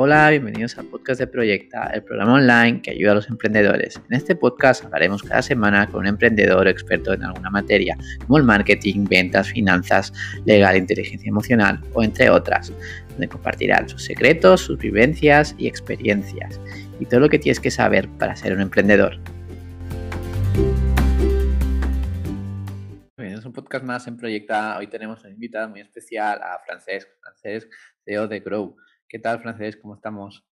Hola, bienvenidos al podcast de Proyecta, el programa online que ayuda a los emprendedores. En este podcast hablaremos cada semana con un emprendedor experto en alguna materia, como el marketing, ventas, finanzas, legal, inteligencia emocional o entre otras, donde compartirán sus secretos, sus vivencias y experiencias y todo lo que tienes que saber para ser un emprendedor. Bienvenidos a un podcast más en Proyecta. Hoy tenemos una invitada muy especial a Francesc, Francesc, CEO de Grow. ¿Qué tal, Francés? ¿Cómo estamos?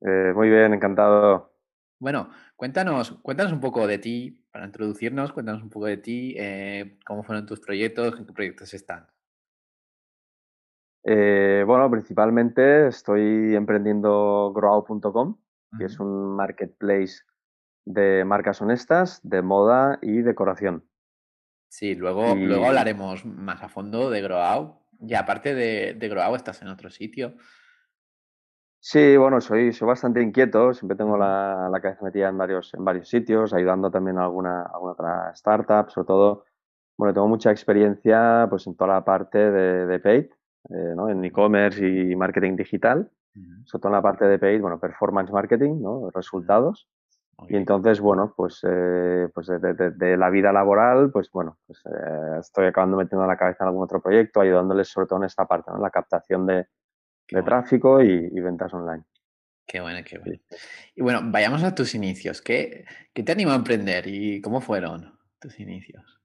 Eh, muy bien, encantado. Bueno, cuéntanos, cuéntanos un poco de ti, para introducirnos, cuéntanos un poco de ti, eh, cómo fueron tus proyectos, en qué proyectos están. Eh, bueno, principalmente estoy emprendiendo grow.com, que es un marketplace de marcas honestas, de moda y decoración. Sí, luego, luego hablaremos más a fondo de Grow. Y aparte de, de Grow, estás en otro sitio. Sí, bueno, soy, soy bastante inquieto, siempre tengo la, la cabeza metida en varios, en varios sitios, ayudando también a alguna, alguna otra startup, sobre todo, bueno, tengo mucha experiencia pues en toda la parte de, de paid, eh, ¿no? en e-commerce y marketing digital, sobre todo en la parte de paid, bueno, performance marketing, ¿no? resultados. Y entonces, bueno, pues, eh, pues de, de, de, la vida laboral, pues bueno, pues eh, estoy acabando metiendo la cabeza en algún otro proyecto, ayudándoles sobre todo en esta parte, ¿no? la captación de, de tráfico y, ventas online. Qué bueno, qué bueno. Y bueno, vayamos a tus inicios. ¿Qué, ¿Qué, te animó a emprender y cómo fueron tus inicios?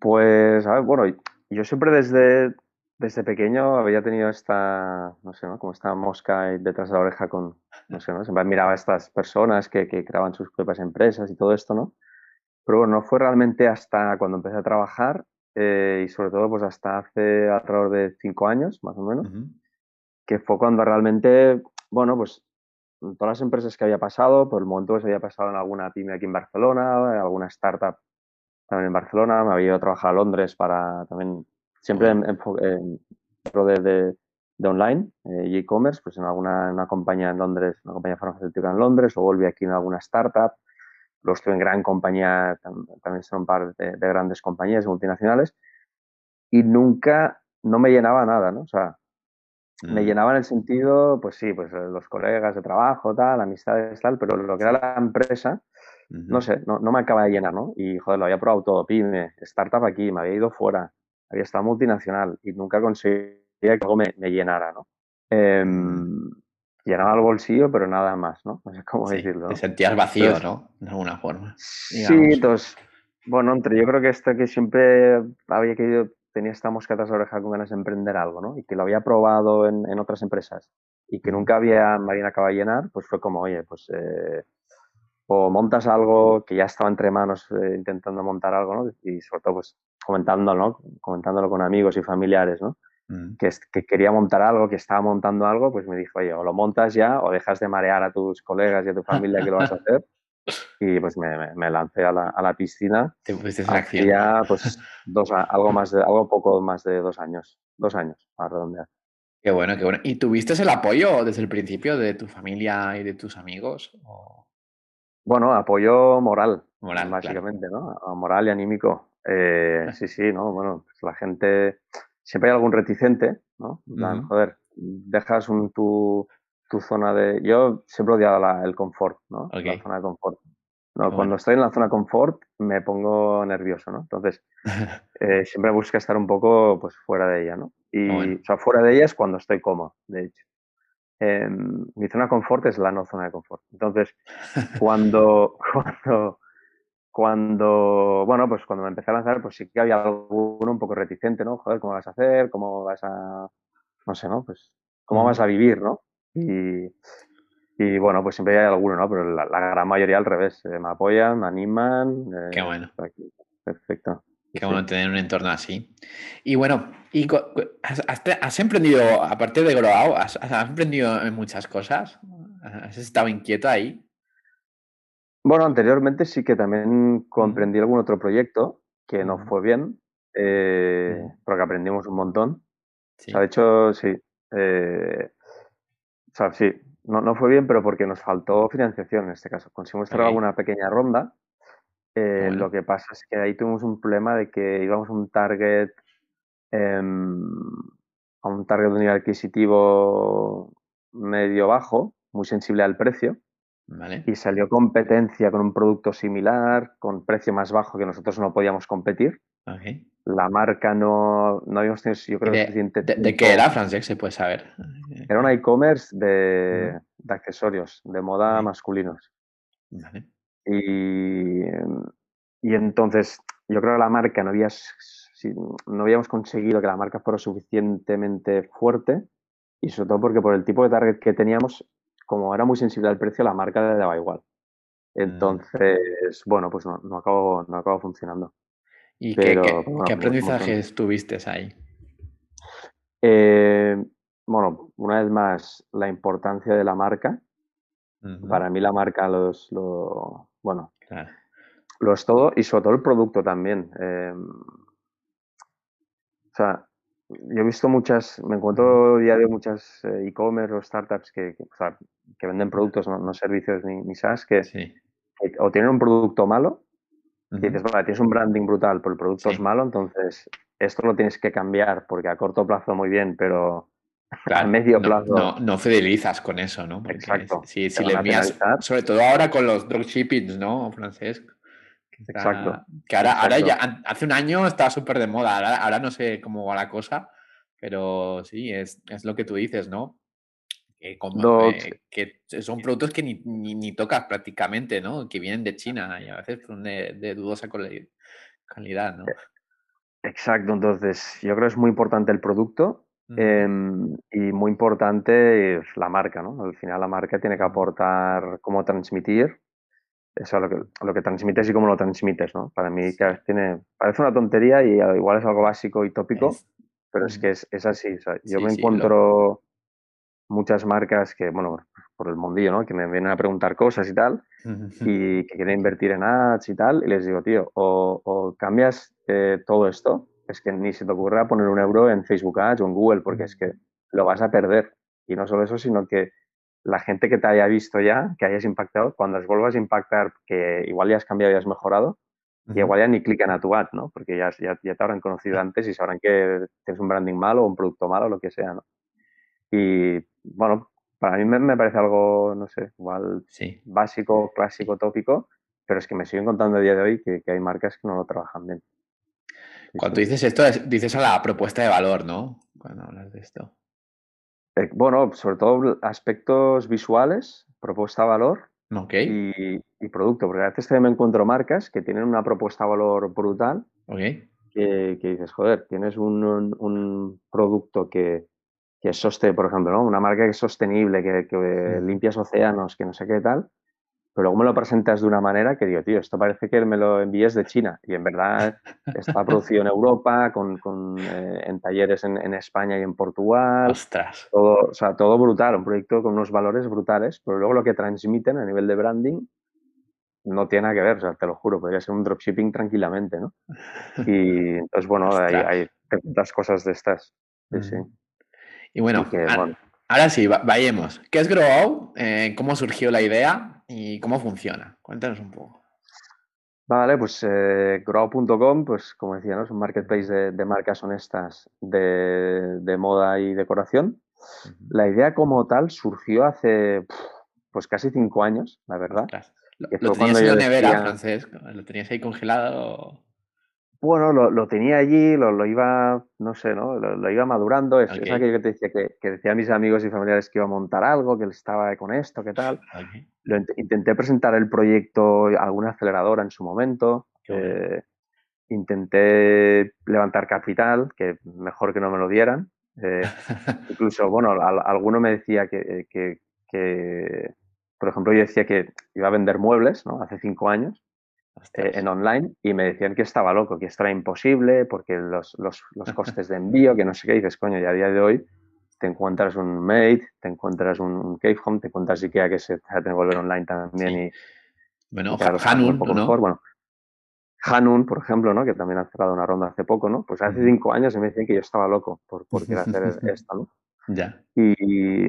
Pues, a ver, bueno, yo siempre desde, desde pequeño había tenido esta, no sé, ¿no? como esta mosca detrás de la oreja con, no sé, ¿no? Siempre miraba a estas personas que, que creaban sus propias empresas y todo esto, ¿no? Pero bueno, no fue realmente hasta cuando empecé a trabajar eh, y sobre todo pues hasta hace alrededor de cinco años, más o menos, que fue cuando realmente, bueno, pues todas las empresas que había pasado, por el momento se había pasado en alguna pyme aquí en Barcelona, en alguna startup también en Barcelona, me había ido a trabajar a Londres para también, siempre en, en, de, de, de, online eh, y e-commerce, pues en alguna una compañía en Londres, una compañía farmacéutica en Londres, o volví aquí en alguna startup, luego estuve en gran compañía, también son un par de, de grandes compañías multinacionales, y nunca, no me llenaba nada, ¿no? O sea, mm. llenaba en el sentido, pues sí, pues eh, los colegas de trabajo, tal, amistades, tal, pero lo que era la empresa, no sé, no, no, me acaba de llenar, ¿no? Y joder, lo había probado todo, pyme, startup aquí, me había ido fuera, había estado multinacional y nunca conseguía que algo me, me llenara, ¿no? Eh, llenaba el bolsillo, pero nada más, ¿no? No sé cómo decirlo. Te sentías vacío, ¿no? De alguna forma. Sí, entonces, bueno, entre yo creo que esto que siempre había querido tenía esta mosca tras la oreja con ganas de emprender algo, ¿no? Y que lo había probado en, en otras empresas y que nunca había, habían acabado de llenar, pues fue como, oye, pues eh, o montas algo que ya estaba entre manos eh, intentando montar algo, ¿no? Y sobre todo, pues comentándolo, ¿no? Comentándolo con amigos y familiares, ¿no? Mm. Que, que, quería montar algo, que estaba montando algo, pues me dijo, oye, o lo montas ya o dejas de marear a tus colegas y a tu familia que lo vas a hacer y pues me, me, lancé a la, a la, piscina. Te pusiste ya pues dos, algo más de, algo poco más de dos años, dos años a redondear. Qué bueno, qué bueno. ¿Y tuviste el apoyo desde el principio de tu familia y de tus amigos? O... Bueno, apoyo moral, moral básicamente, claro. ¿no? Moral y anímico. Eh, sí, sí, ¿no? Bueno, pues la gente, siempre hay algún reticente, ¿no? Uh -huh. Joder, dejas un, tu, tu zona de... Yo siempre he odiado la, el confort, ¿no? Okay. La zona de confort. No, bueno. Cuando estoy en la zona confort me pongo nervioso, ¿no? Entonces, eh, siempre busco estar un poco pues, fuera de ella, ¿no? Y, bueno. O sea, fuera de ella es cuando estoy cómodo, de hecho. Eh, mi zona confort es la no zona de confort. Entonces, cuando, cuando, cuando, bueno, pues cuando me empecé a lanzar, pues sí que había alguno un poco reticente, ¿no? Joder, ¿cómo vas a hacer? ¿Cómo vas a, no sé, ¿no? Pues, ¿cómo vas a vivir, ¿no? Y, y bueno, pues siempre hay alguno, ¿no? Pero la, la gran mayoría al revés. Eh, me apoyan, me animan. Eh, Qué bueno. Perfecto. Qué sí. bueno tener un entorno así. Y bueno, y has, has, emprendido, aparte de Grow, has, has, emprendido en muchas cosas. ¿Has estado inquieto ahí? Bueno, anteriormente sí que también comprendí algún otro proyecto que no fue bien, eh, porque aprendimos un montón. Sí. O sea, de hecho, sí. Eh, o sea, sí, no, no, fue bien, pero porque nos faltó financiación en este caso. Conseguimos cerrar okay. una pequeña ronda. Eh, bueno. Lo que pasa es que ahí tuvimos un problema de que íbamos a un target, eh, a un target de nivel adquisitivo medio bajo, muy sensible al precio. Vale. Y salió competencia con un producto similar, con precio más bajo que nosotros no podíamos competir. Okay. La marca no, no habíamos tenido, yo creo, ¿De, suficiente de, de qué era, Francesc? Se puede saber. Era un e-commerce de, de, accesorios, de moda masculinos. Vale. Y, y entonces, yo creo que la marca no, había, no habíamos conseguido que la marca fuera suficientemente fuerte y sobre todo porque por el tipo de target que teníamos, como era muy sensible al precio, la marca le daba igual. Entonces, mm. bueno, pues no, no, acabó, no acabó funcionando. ¿Y Pero, qué, qué, bueno, ¿qué aprendizajes tuviste ahí? Eh, bueno, una vez más, la importancia de la marca. Uh -huh. Para mí la marca los, lo, bueno, claro. lo es todo y sobre todo el producto también. Eh, o sea, yo he visto muchas, me encuentro día de muchas eh, e-commerce o startups que, que, o sea, que venden productos, no, no servicios ni, ni SaaS, que, sí. que, o tienen un producto malo, uh -huh. y dices, vale, tienes un branding brutal, pero el producto Sí. es malo, entonces esto lo tienes que cambiar porque a corto plazo muy bien, pero Claro, a medio plazo. No, no, fidelizas con eso, ¿no? Porque Exacto. Si, si le envías, sobre todo ahora con los dropshippings, ¿no, Francesc? Exacto. Que ahora, ahora ya, hace un año estaba súper de moda, ahora, ahora no sé cómo va la cosa, pero sí, es, es lo que tú dices, ¿no? Do- eh, que son productos que ni, ni, ni tocas prácticamente, ¿no? Que vienen de China y a veces son de, de dudosa cali- calidad, ¿no? Exacto, entonces yo creo que es muy importante el producto eh, y muy importante la marca, ¿no? Al final la marca tiene que aportar cómo transmitir, eso lo que, lo que transmites y cómo lo transmites, ¿no? Para mí que tiene, parece una tontería y igual es algo básico y tópico, Es- pero es que es, es así. o sea, yo Sí, me sí, lo- encuentro muchas marcas que, bueno, por el mundillo, ¿no? Que me vienen a preguntar cosas y tal, y que quieren invertir en ads y tal, y les digo, tío, o, o cambias eh, todo esto, es que ni se te ocurra poner un euro en Facebook Ads o en Google, porque es que lo vas a perder. Y no solo eso, sino que la gente que te haya visto ya, que hayas impactado, cuando les vuelvas a impactar, que igual ya has cambiado y has mejorado, y igual ya ni clican a tu ad, ¿no? Porque ya, ya, ya te habrán conocido antes y sabrán que tienes un branding malo o un producto malo, lo que sea, ¿no? Y bueno, para mí me, me parece algo, no sé, igual Sí. básico, clásico, tópico, pero es que me siguen contando a día de hoy que, que hay marcas que no lo trabajan bien. Cuando dices esto, es- dices a la propuesta de valor, ¿no? Cuando hablas de esto. Eh, bueno, sobre todo aspectos visuales, propuesta de valor Ok, y, y producto, porque a veces también me encuentro marcas que tienen una propuesta de valor brutal ok. que, que dices, joder, tienes un, un, un producto que, que es sostenible, por ejemplo, ¿no? Una marca que es sostenible, que, que Mm. limpias océanos, que no sé qué tal, pero luego me lo presentas de una manera que digo, tío, esto parece que me lo envíes de China y en verdad está producido en Europa, con, con, eh, en talleres en, en España y en Portugal, Ostras. todo, o sea, todo brutal, un proyecto con unos valores brutales, pero luego lo que transmiten a nivel de branding no tiene nada que ver, o sea, te lo juro, podría ser un dropshipping tranquilamente, ¿no? Y entonces, bueno, hay, hay tantas cosas de estas. Sí, sí. Y bueno, ahora sí, va- vayamos. ¿Qué es Grow? Eh, ¿Cómo surgió la idea y cómo funciona? Cuéntanos un poco. Vale, pues eh, pues como decía, ¿no? es un marketplace de, de marcas honestas de, de moda y decoración. La idea como tal surgió hace pues casi cinco años, la verdad. Lo, lo tenías en la nevera, decía- Francesc. Lo tenías ahí congelado. Bueno, lo, lo tenía allí, lo, lo iba, no sé, ¿no? Lo, lo iba madurando. Es, aquello que te decía que, que decía a mis amigos y familiares que iba a montar algo, que estaba con esto, que tal. Lo int- intenté presentar el proyecto a alguna aceleradora en su momento. Eh, intenté levantar capital, que mejor que no me lo dieran. eh, incluso, bueno, al- alguno me decía que, que- que, por ejemplo, yo decía que iba a vender muebles, ¿no? Hace cinco años eh, en online y me decían que estaba loco, que esto era imposible porque los, los, los costes de envío, que no sé qué, y dices, coño, y a día de hoy te encuentras un Made, te encuentras un, Cave Home, te encuentras IKEA que se que volver online también Sí. y, Bueno, y Hanun, poco ¿no? mejor. Bueno, Hanun, por ejemplo, ¿no? que también ha cerrado una ronda hace poco, ¿no? Pues hace cinco años me decían que yo estaba loco por, por querer hacer esto, ¿no? Ya. Y,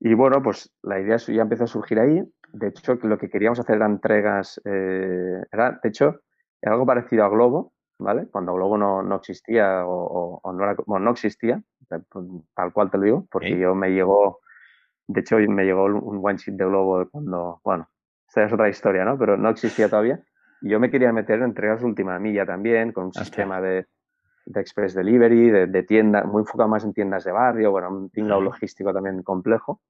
y bueno, pues la idea ya empezó a surgir ahí. De hecho, lo que queríamos hacer eran entregas, eh, era, de hecho, era algo parecido a Globo, ¿vale? Cuando Globo no, no existía o, no, era, bueno, no existía, tal cual te lo digo, porque yo me llegó De hecho, me llegó un one sheet de Globo cuando, bueno, esta es otra historia, ¿no? Pero no existía todavía. Y yo me quería meter en entregas última milla también, con un sistema de, de, express delivery, de, de tienda, muy enfocado más en tiendas de barrio, bueno, un tinglao logístico también complejo.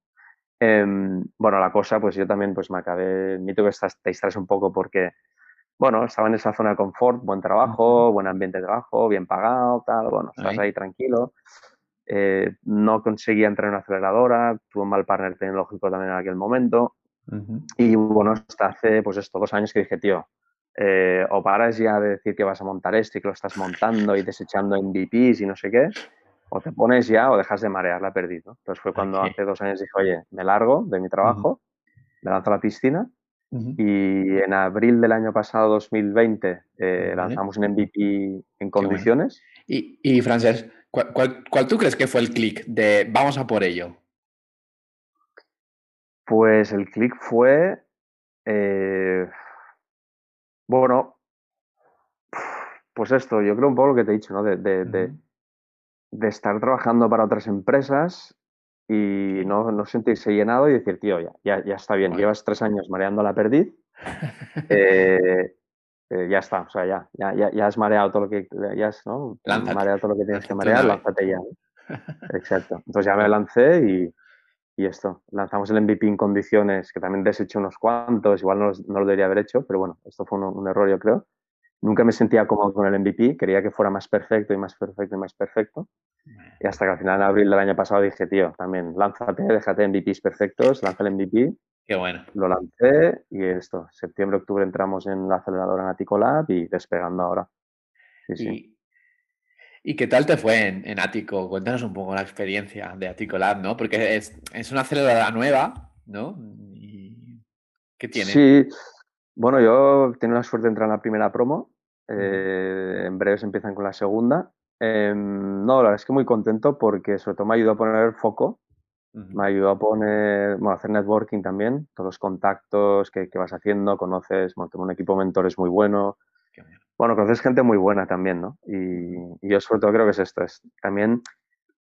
Em, bueno, la cosa, pues yo también pues me acabé, mito que te distraes un poco porque, bueno, estaba en esa zona de confort, buen trabajo, buen ambiente de trabajo, bien pagado, tal, bueno, estás ahí tranquilo. Eh, no conseguía entrar en una aceleradora, tuve un mal partner tecnológico también en aquel momento. Y bueno, hasta hace pues estos dos años que dije, tío, eh, o paras ya de decir que vas a montar esto y que lo estás montando y desechando MVPs y no sé qué, o te pones ya o dejas de marear la perdido. Entonces fue cuando hace dos años dije, oye, me largo de mi trabajo, me lanzo a la piscina y en abril del año pasado, 2020, eh, lanzamos un MVP en condiciones. Y, y Frances, ¿cuál, tú crees que fue el clic de vamos a por ello? Pues el clic fue, eh, bueno, pues esto, yo creo un poco lo que te he dicho, ¿no? De, de estar trabajando para otras empresas y no, no sentirse llenado y decir, tío, ya, ya, ya está bien, llevas tres años mareando la perdiz, eh, eh, ya está, o sea, ya, ya, ya, has mareado todo lo que, ya has, ¿no? mareado todo lo que tienes que marear, lánzate ya. Exacto. Entonces ya me lancé y, y, esto, lanzamos el MVP en condiciones que también deshecho unos cuantos, igual no, no lo debería haber hecho, pero bueno, esto fue un, un error yo creo. Nunca me sentía cómodo con el MVP, quería que fuera más perfecto y más perfecto y más perfecto. Y hasta que al final, en abril del año pasado, dije, tío, también lánzate, déjate MVPs perfectos, lanza el MVP. Qué bueno. Lo lancé y esto, septiembre, octubre entramos en la aceleradora en Aticolab y despegando ahora. Sí, ¿Y, qué tal te fue en, en Atico? Cuéntanos un poco la experiencia de Aticolab, ¿no? Porque es, es una aceleradora nueva, ¿no? ¿Qué tiene? Sí, bueno, yo tengo la suerte de entrar en la primera promo eh, en breve se empiezan con la segunda. Em, no, la verdad es que muy contento porque sobre todo me ayudó a poner foco, me ayudó a poner, bueno, a hacer networking también, todos los contactos que, vas haciendo, conoces, bueno, tengo un equipo de mentores muy bueno. Bueno, conoces gente muy buena también, ¿no? Y, yo sobre todo creo que es esto, es también,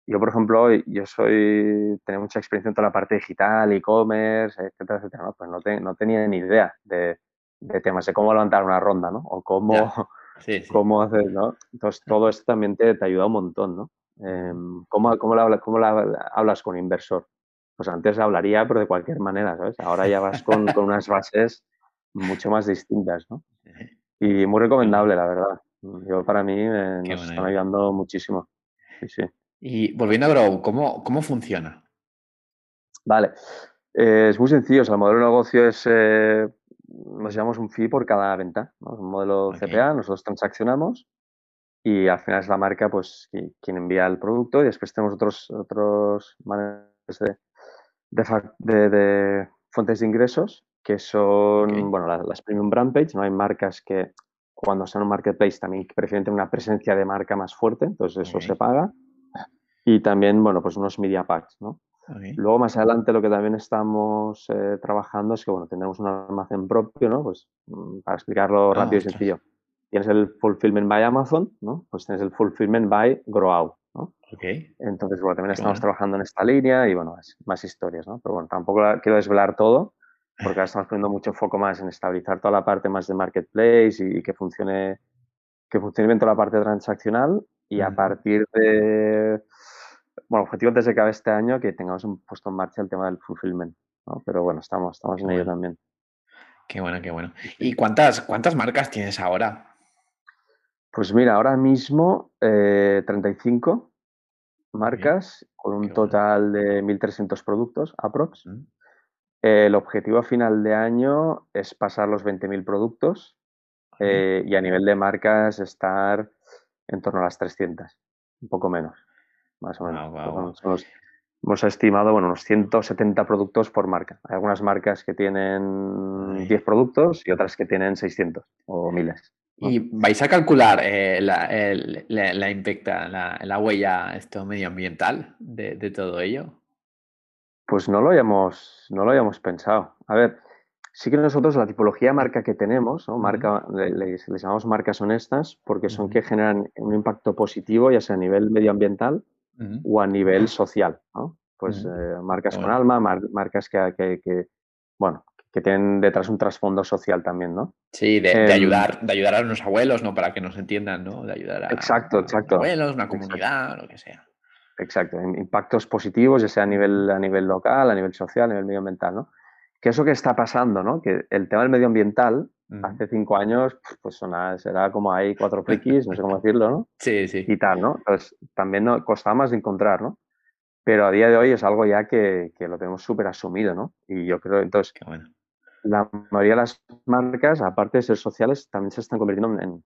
yo por ejemplo, yo soy, tenía mucha experiencia en toda la parte digital, e-commerce, etcétera, etcétera, ¿no? Pues no, no tenía ni idea de, de temas de cómo levantar una ronda, ¿no? O cómo, cómo hacer, ¿no? Entonces, todo esto también te, te ayuda un montón, ¿no? Em, ¿cómo, cómo, la, cómo la hablas con inversor? Pues antes hablaría, pero de cualquier manera, ¿sabes? Ahora ya vas con, con unas bases mucho más distintas, ¿no? Y muy recomendable, la verdad. Yo, para mí, me, nos están ayudando muchísimo. Sí, sí. Y volviendo a Grow, ¿cómo, cómo funciona? Vale. Eh, es muy sencillo. O sea, el modelo de negocio es eh, nos llevamos un fee por cada venta, ¿no? un modelo CPA, nosotros transaccionamos y al final es la marca pues quien envía el producto y después tenemos otros, otros maneras de, de, fuentes de ingresos que son, bueno, las, premium brand page, ¿no? Hay marcas que cuando son un marketplace también prefieren tener una presencia de marca más fuerte, entonces eso se paga. Y también, bueno, pues unos media packs, ¿no? Luego más adelante lo que también estamos eh, trabajando es que bueno, tendremos un almacén propio, ¿no? Pues mm, para explicarlo ah, rápido y sencillo. Tienes el fulfillment by Amazon, ¿no? Pues tienes el fulfillment by Growout, ¿no? Entonces, bueno, también estamos trabajando en esta línea y bueno, más, historias, ¿no? Pero bueno, tampoco quiero desvelar todo porque ahora estamos poniendo mucho foco más en estabilizar toda la parte más de marketplace y, que funcione que funcione bien toda la parte transaccional y a partir de bueno, objetivo antes de que acabe este año que tengamos puesto en marcha el tema del fulfillment, ¿no? Pero bueno, estamos, estamos en ello también. Qué bueno, qué bueno. ¿Y cuántas, cuántas marcas tienes ahora? Pues mira, ahora mismo 35 eh, marcas con un total de 1.300 productos, aprox. Mm. el objetivo a final de año es pasar los 20.000 productos eh, y a nivel de marcas estar en torno a las 300, un poco menos más o menos. hemos estimado bueno, unos 170 productos por marca. Hay algunas marcas que tienen 10 productos y otras que tienen 600 o miles. ¿Y vais a calcular eh, la, la, la, la, huella esto medioambiental de, de, todo ello? Pues no lo, hayamos, no lo habíamos pensado. A ver, sí que nosotros la tipología de marca que tenemos, ¿no? marca, les, llamamos marcas honestas porque son que generan un impacto positivo, ya sea a nivel medioambiental o a nivel social. ¿no? pues eh, marcas con alma, marcas que, que, bueno, que tienen detrás un trasfondo social también, ¿no? Sí, de, em, ayudar, de ayudar a los abuelos, ¿no? Para que nos entiendan, ¿no? De ayudar a, exacto, exacto. abuelos, una comunidad, lo que sea. Exacto, impactos positivos, ya sea a nivel, a nivel local, a nivel social, a nivel medioambiental, ¿no? Que eso que está pasando, ¿no? Que el tema del medioambiental, hace cinco años, pues será como hay cuatro frikis, no sé cómo decirlo, ¿no? Sí, sí. Y tal, ¿no? Entonces, también no, costaba más de encontrar, ¿no? Pero a día de hoy es algo ya que, que lo tenemos súper asumido, ¿no? Y yo creo, entonces, Qué bueno la mayoría de las marcas, aparte de ser sociales, también se están convirtiendo en,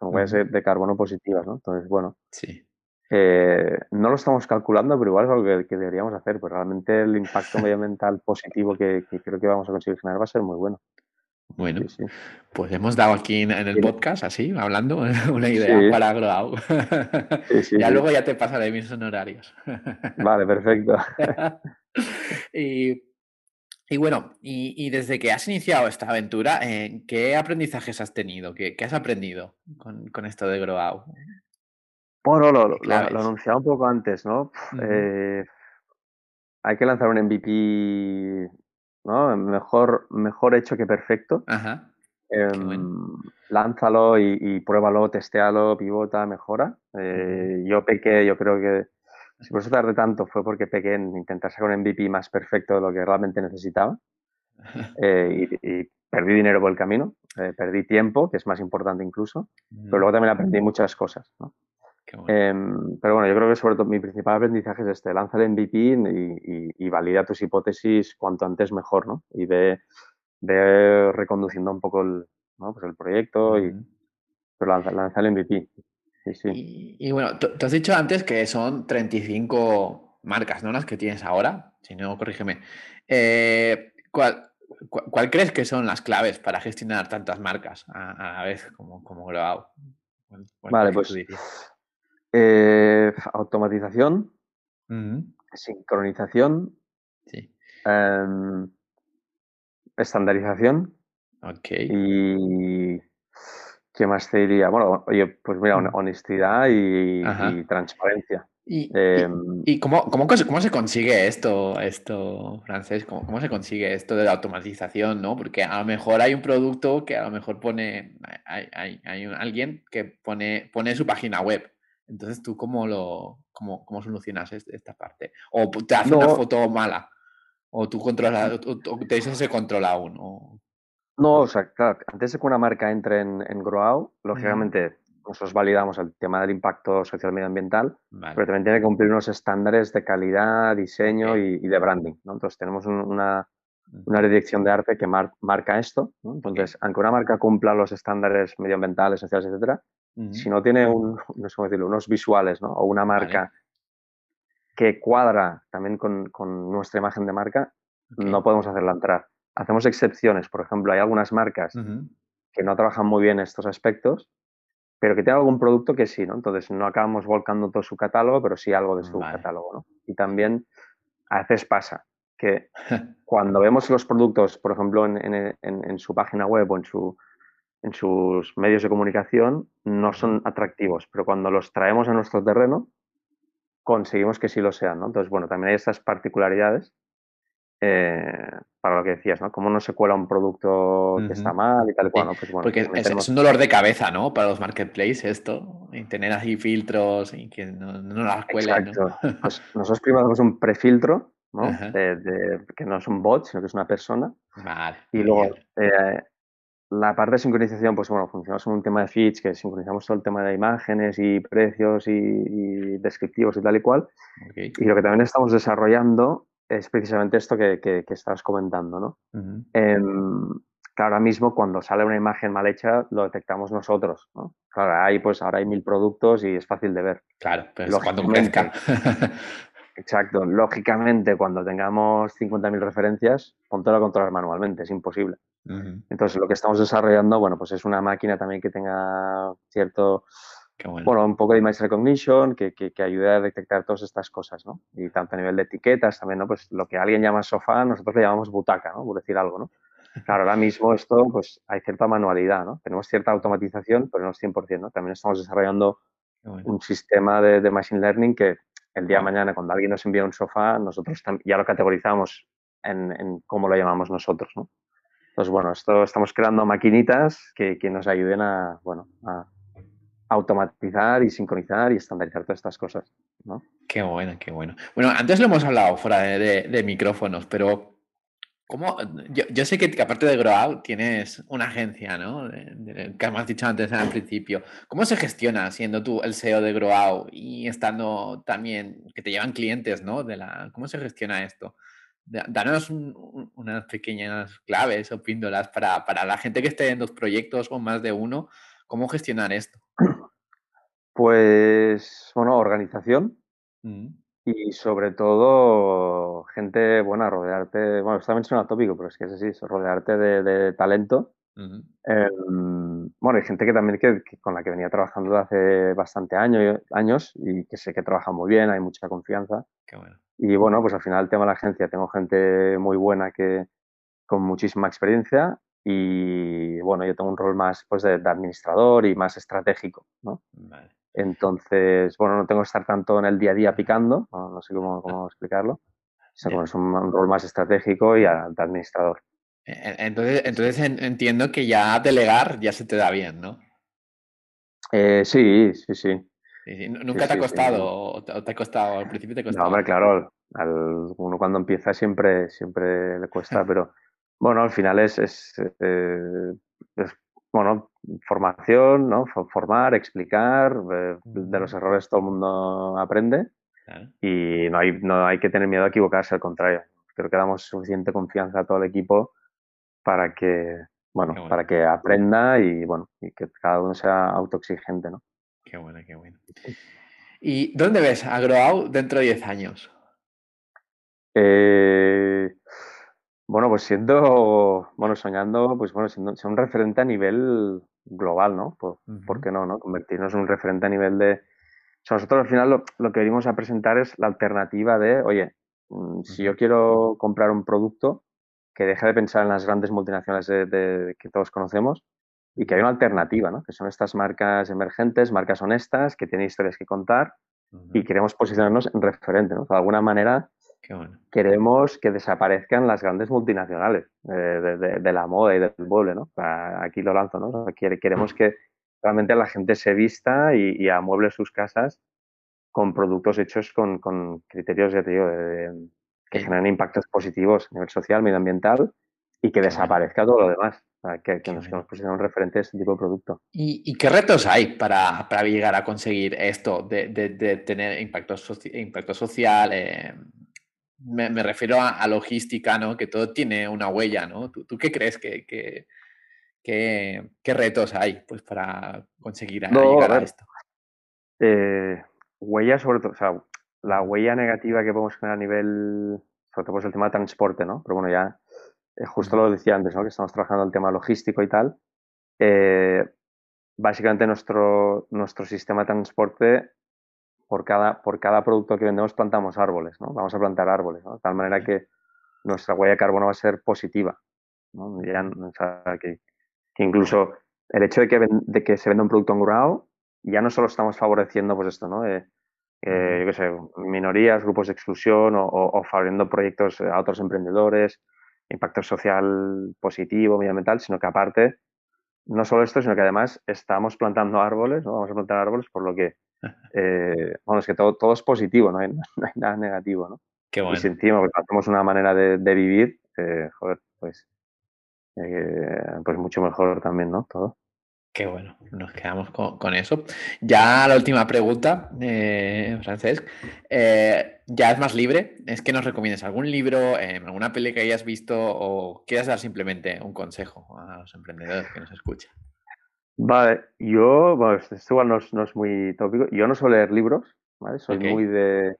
huellas de carbono positivas, ¿no? Entonces, bueno, sí. Eh, no lo estamos calculando, pero igual es algo que, deberíamos hacer, pues realmente el impacto medioambiental positivo que, creo que vamos a conseguir generar va a ser muy bueno. Bueno, pues hemos dado aquí en, el podcast, así, hablando, una idea para Grow. ya luego ya te pasaré mis honorarios. vale, perfecto. y y bueno, y, desde que has iniciado esta aventura, eh, ¿qué aprendizajes has tenido? ¿Qué, has aprendido con, esto de Grow? Bueno, lo, lo, anunciaba un poco antes, ¿no? Eh, hay que lanzar un MVP, ¿no? Mejor, mejor hecho que perfecto. Ajá. Em, lánzalo y, pruébalo, testéalo, pivota, mejora. Eh, yo pequé, yo creo que si por eso tardé tanto fue porque pequé en intentar sacar un MVP más perfecto de lo que realmente necesitaba eh, y, perdí dinero por el camino, eh, perdí tiempo, que es más importante incluso, pero luego también aprendí muchas cosas. ¿no? Em, pero bueno, yo creo que sobre todo mi principal aprendizaje es este, lanza el MVP y, valida tus hipótesis cuanto antes mejor, ¿no? Y ve, reconduciendo un poco el, ¿no? pues el proyecto, y, pero lanza, lanza el MVP. Y, bueno, tú, has dicho antes que son 35 marcas, ¿no? Las que tienes ahora, si no, corrígeme. Eh, ¿cuál, crees que son las claves para gestionar tantas marcas a, la vez como, como Vale, pues eh, automatización, sincronización, em, estandarización y ¿Qué más te diría? Bueno, oye, pues mira, honestidad y, transparencia. ¿Y, em, cómo, cómo, se consigue esto, esto francés? ¿Cómo, se consigue esto de la automatización? ¿no? Porque a lo mejor hay un producto que a lo mejor pone, hay, alguien que pone, pone su página web. Entonces, ¿tú cómo, lo, cómo, cómo solucionas esta parte? ¿O te hace una foto mala? ¿O tú controlas, o, te dices se controla aún? No, o sea, claro, antes de que una marca entre en, en Grow, lógicamente nosotros validamos el tema del impacto social medioambiental, pero también tiene que cumplir unos estándares de calidad, diseño y, de branding. ¿no? Entonces tenemos una, una, dirección de arte que marca esto. ¿no? Entonces, aunque una marca cumpla los estándares medioambientales, sociales, etcétera, si no tiene un, no sé cómo decirlo, unos visuales ¿no? o una marca que cuadra también con, con, nuestra imagen de marca, no podemos hacerla entrar hacemos excepciones. Por ejemplo, hay algunas marcas que no trabajan muy bien estos aspectos, pero que tienen algún producto que sí, ¿no? Entonces no acabamos volcando todo su catálogo, pero sí algo de su catálogo, ¿no? Y también a veces pasa que cuando vemos los productos, por ejemplo, en, su página web o en, su, en sus medios de comunicación, no son atractivos, pero cuando los traemos a nuestro terreno, conseguimos que sí lo sean, ¿no? Entonces, bueno, también hay estas particularidades eh, para lo que decías, ¿no? Cómo no se cuela un producto que está mal y tal cual, pues Porque es, un dolor de cabeza, ¿no? Para los marketplaces esto, y tener así filtros y que no, no las cuelen. Exacto. Pues nosotros primero hacemos un prefiltro, ¿no? De, que no es un bot, sino que es una persona. Vale. Y luego eh, la parte de sincronización, pues bueno, funcionamos con un tema de feeds, que sincronizamos todo el tema de imágenes y precios y, descriptivos y tal y cual. Y lo que también estamos desarrollando es precisamente esto que, que, estabas comentando, ¿no? Em, ahora mismo cuando sale una imagen mal hecha lo detectamos nosotros, ¿no? Claro, ahí pues ahora hay mil productos y es fácil de ver. Claro, pero cuando crezca. exacto, lógicamente cuando tengamos 50.000 referencias, ponte a controlar manualmente, es imposible. Entonces lo que estamos desarrollando, bueno, pues es una máquina también que tenga cierto bueno. un poco de image recognition que, que, ayude a detectar todas estas cosas, ¿no? Y tanto a nivel de etiquetas también, ¿no? Pues lo que alguien llama sofá, nosotros le llamamos butaca, ¿no? Por decir algo, ¿no? Claro, ahora mismo esto, pues hay cierta manualidad, ¿no? Tenemos cierta automatización, pero no es 100%, ¿no? También estamos desarrollando un sistema de, de, machine learning que el día de mañana cuando alguien nos envía un sofá, nosotros ya lo categorizamos en, en cómo lo llamamos nosotros, ¿no? Entonces, bueno, esto estamos creando maquinitas que, nos ayuden a, bueno, a automatizar y sincronizar y estandarizar todas estas cosas, ¿no? Qué bueno, qué bueno. Bueno, antes lo hemos hablado fuera de, micrófonos, pero ¿cómo? Yo, sé que, aparte de GrowOut tienes una agencia, ¿no? De, que has dicho antes al principio. ¿Cómo se gestiona siendo tú el CEO de GrowOut y estando también, que te llevan clientes, ¿no? ¿Cómo se gestiona esto? Danos unas pequeñas claves o píndolas para, para, la gente que esté en dos proyectos o más de uno, ¿cómo gestionar esto? Pues, bueno, organización mm. y sobre todo gente buena, rodearte, bueno, está mencionado tópico, pero es que es así, rodearte de, de talento Em, bueno, hay gente que también que, con la que venía trabajando hace bastante años, años y que sé que trabaja muy bien, hay mucha confianza. Y bueno, pues al final el tema de la agencia, tengo gente muy buena que con muchísima experiencia y bueno, yo tengo un rol más pues de, administrador y más estratégico, ¿no? Entonces, bueno, no tengo que estar tanto en el día a día picando, no, sé cómo, cómo explicarlo, sino es un, un, rol más estratégico y de administrador. Entonces, entonces entiendo que ya delegar ya se te da bien, ¿no? Eh, sí, sí, sí. ¿Nunca te ha costado o te ha costado? Al principio te ha costado. No, hombre, claro, al, uno cuando empieza siempre, siempre le cuesta, pero bueno, al final es, es, eh, es bueno, formación, ¿no? Formar, explicar, eh, de los errores todo el mundo aprende y no hay, no hay que tener miedo a equivocarse, al contrario. Creo que damos suficiente confianza a todo el equipo para que, bueno, para que aprenda y, bueno, y que cada uno sea autoexigente, ¿no? Qué bueno, qué bueno. ¿Y dónde ves a Grow dentro de 10 años? Eh, bueno, pues siendo, bueno, soñando, pues bueno, siendo, un referente a nivel global, ¿no? ¿Por, ¿por qué no, no? Convertirnos en un referente a nivel de... O sea, nosotros al final lo, que venimos a presentar es la alternativa de, oye, mm, si yo quiero comprar un producto, que deje de pensar en las grandes multinacionales de, que todos conocemos y que hay una alternativa, ¿no? que son estas marcas emergentes, marcas honestas, que tienen historias que contar y queremos posicionarnos en referente. ¿no? De alguna manera queremos que desaparezcan las grandes multinacionales eh, de, la moda y del mueble. ¿no? Aquí lo lanzo. ¿no? queremos que realmente la gente se vista y, amueble sus casas con productos hechos con, criterios, ya te digo, de, que generen impactos positivos a nivel social, medioambiental y que desaparezca todo lo demás. Que, que nos quedemos posicionar un referente de este tipo de producto. ¿Y, qué retos hay para, para, llegar a conseguir esto de, de, tener impacto, impacto social? Eh, me, me, refiero a, logística, ¿no? Que todo tiene una huella, ¿no? ¿Tú, tú qué crees que, que, qué retos hay pues, para conseguir llegar a, esto? Eh, huella sobre todo, o sea, la huella negativa que podemos tener a nivel, sobre todo pues el tema de transporte, ¿no? Pero bueno, ya eh, justo lo decía antes, ¿no? Que estamos trabajando el tema logístico y tal. Eh, básicamente nuestro, nuestro sistema de transporte, por cada, por cada producto que vendemos plantamos árboles, ¿no? Vamos a plantar árboles, ¿no? De tal manera que nuestra huella de carbono va a ser positiva, ¿no? Ya, o sea, que, que, incluso el hecho de que, de que se venda un producto en grado, ya no solo estamos favoreciendo pues esto, ¿no? Eh, eh, yo qué sé, minorías, grupos de exclusión o, o, favoreciendo proyectos a otros emprendedores, impacto social positivo, medioambiental, sino que aparte, no solo esto, sino que además estamos plantando árboles, ¿no? Vamos a plantar árboles, por lo que, eh, bueno, es que todo, todo es positivo, no hay, no hay nada negativo, ¿no? Qué bueno. Y si encima pues, una manera de, de vivir, eh, joder, pues, eh, pues mucho mejor también, ¿no? Todo. Qué bueno, nos quedamos con, eso. Ya la última pregunta, eh, Francesc. Eh, ya es más libre. Es que nos recomiendes algún libro, eh, alguna peli que hayas visto o quieras dar simplemente un consejo a los emprendedores que nos escuchan. Vale, yo, bueno, esto igual no es, muy tópico. Yo no suelo leer libros, ¿vale? Soy muy de.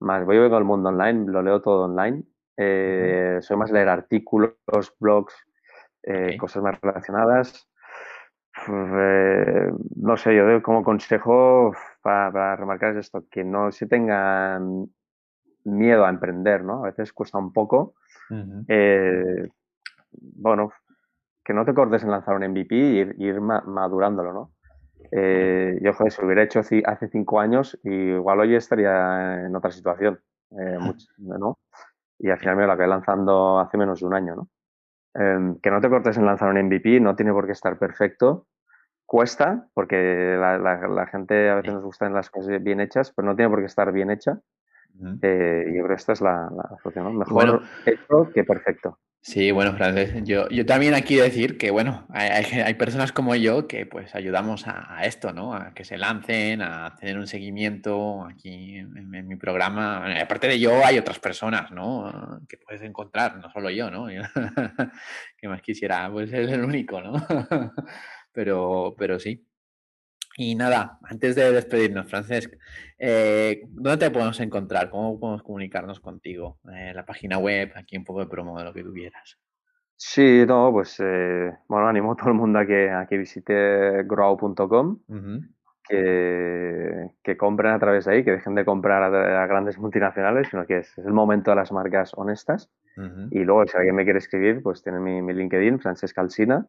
Más, voy a ver el mundo online, lo leo todo online. Soy más leer artículos, blogs, cosas más relacionadas. Eh, no sé, yo como consejo para, remarcar es esto, que no se tengan miedo a emprender, ¿no? A veces cuesta un poco. Eh, bueno, que no te cortes en lanzar un MVP y ir, madurándolo, ¿no? Eh, yo, joder, si lo hubiera hecho hace cinco años, igual hoy estaría en otra situación, eh, ¿no? Y al final me lo acabé lanzando hace menos de un año, ¿no? Em, que no te cortes en lanzar un MVP, no tiene por qué estar perfecto. Cuesta, porque la, gente a veces nos gustan las cosas bien hechas, pero no tiene por qué estar bien hecha. Eh, y yo creo que esta es la, solución. Mejor hecho que perfecto. Sí, bueno, Frances, yo, yo también aquí decir que, bueno, hay, hay, personas como yo que pues ayudamos a, esto, ¿no? A que se lancen, a tener un seguimiento aquí en, mi programa. Aparte de yo, hay otras personas, ¿no? Que puedes encontrar, no solo yo, ¿no? que más quisiera, pues ser el único, ¿no? pero, pero sí. Y nada, antes de despedirnos, Francesc, eh, ¿dónde te podemos encontrar? ¿Cómo podemos comunicarnos contigo? Eh, la página web, aquí un poco de promo de lo que tuvieras. Sí, no, pues eh, bueno, animo a todo el mundo a que, a que visite grow.com, que, que, compren a través de ahí, que dejen de comprar a, grandes multinacionales, sino que es, el momento de las marcas honestas. Y luego, si alguien me quiere escribir, pues tiene mi, mi LinkedIn, Francesc Alsina,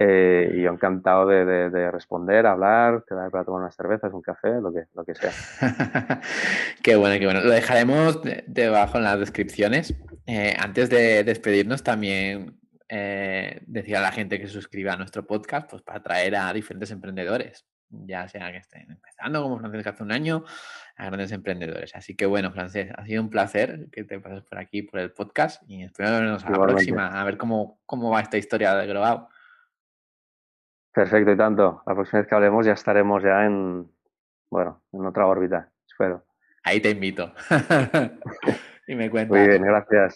eh, y yo encantado de, responder, hablar, quedar para tomar unas cervezas, un café, lo que, lo que sea. qué bueno, qué bueno. Lo dejaremos debajo en las descripciones. Eh, antes de despedirnos, también eh, decir a la gente que suscriba a nuestro podcast, pues para atraer a diferentes emprendedores, ya sea que estén empezando como Francés hace un año, a grandes emprendedores. Así que bueno, Francés, ha sido un placer que te pases por aquí, por el podcast, y espero vernos a la próxima, a ver cómo, cómo va esta historia de Growao. Perfecto, y tanto. La próxima vez que hablemos ya estaremos ya en, bueno, en otra órbita, espero. Ahí te invito. y me cuentas. Muy bien, gracias.